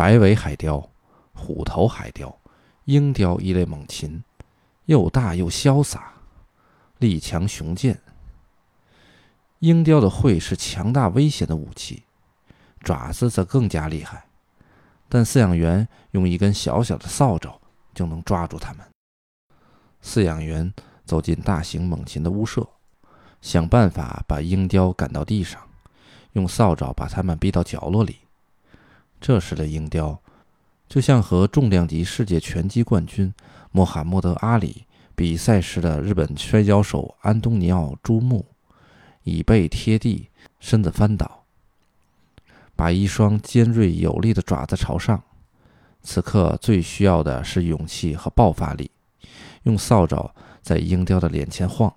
白尾海雕、虎头海雕、鹰雕一类猛禽，又大又潇洒，力强雄健。鹰雕的喙是强大危险的武器，爪子则更加厉害。但饲养员用一根小小的扫帚就能抓住它们。饲养员走进大型猛禽的屋舍，想办法把鹰雕赶到地上，用扫帚把它们逼到角落里。这时的鹰雕，就像和重量级世界拳击冠军穆罕默德·阿里比赛时的日本摔跤手安东尼奥·朱木，椅背贴地，身子翻倒，把一双尖锐有力的爪子朝上。此刻最需要的是勇气和爆发力。用扫帚在鹰雕的脸前晃，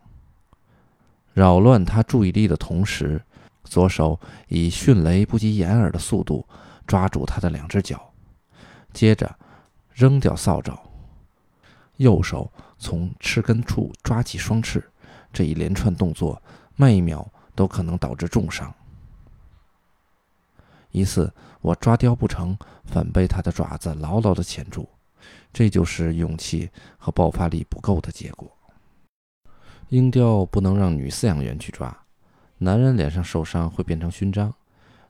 扰乱他注意力的同时，左手以迅雷不及掩耳的速度抓住他的两只脚，接着扔掉扫帚，右手从翅根处抓起双翅。这一连串动作，慢一秒都可能导致重伤。一次我抓雕不成，反被他的爪子牢牢地钳住。这就是勇气和爆发力不够的结果。鹰雕不能让女饲养员去抓，男人脸上受伤会变成勋章，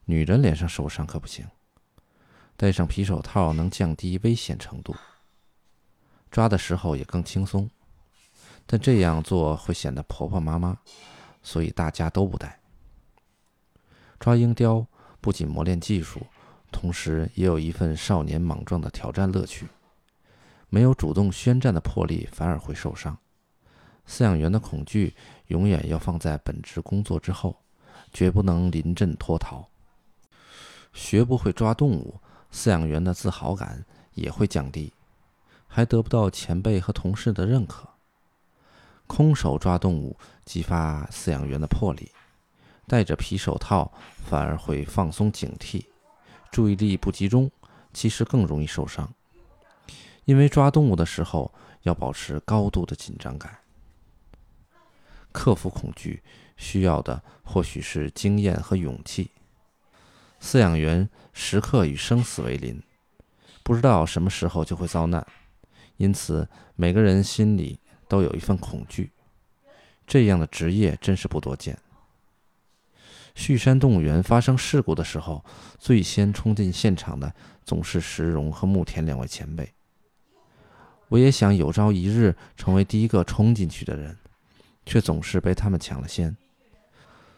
女人脸上受伤可不行。戴上皮手套能降低危险程度，抓的时候也更轻松。但这样做会显得婆婆妈妈，所以大家都不戴。抓鹰雕不仅磨练技术，同时也有一份少年莽撞的挑战乐趣。没有主动宣战的魄力，反而会受伤。饲养员的恐惧永远要放在本职工作之后，绝不能临阵脱逃。学不会抓动物，饲养员的自豪感也会降低，还得不到前辈和同事的认可。空手抓动物激发饲养员的魄力，戴着皮手套反而会放松警惕，注意力不集中，其实更容易受伤。因为抓动物的时候要保持高度的紧张感，克服恐惧需要的或许是经验和勇气。饲养员时刻与生死为邻，不知道什么时候就会遭难，因此每个人心里都有一份恐惧。这样的职业真是不多见。旭山动物园发生事故的时候，最先冲进现场的总是石荣和牧田两位前辈。我也想有朝一日成为第一个冲进去的人，却总是被他们抢了先。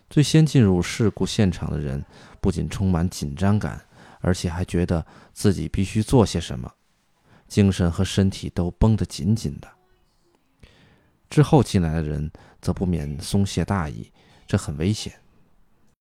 最先进入事故现场的人，不仅充满紧张感，而且还觉得自己必须做些什么，精神和身体都绷得紧紧的。之后进来的人则不免松懈大意，这很危险。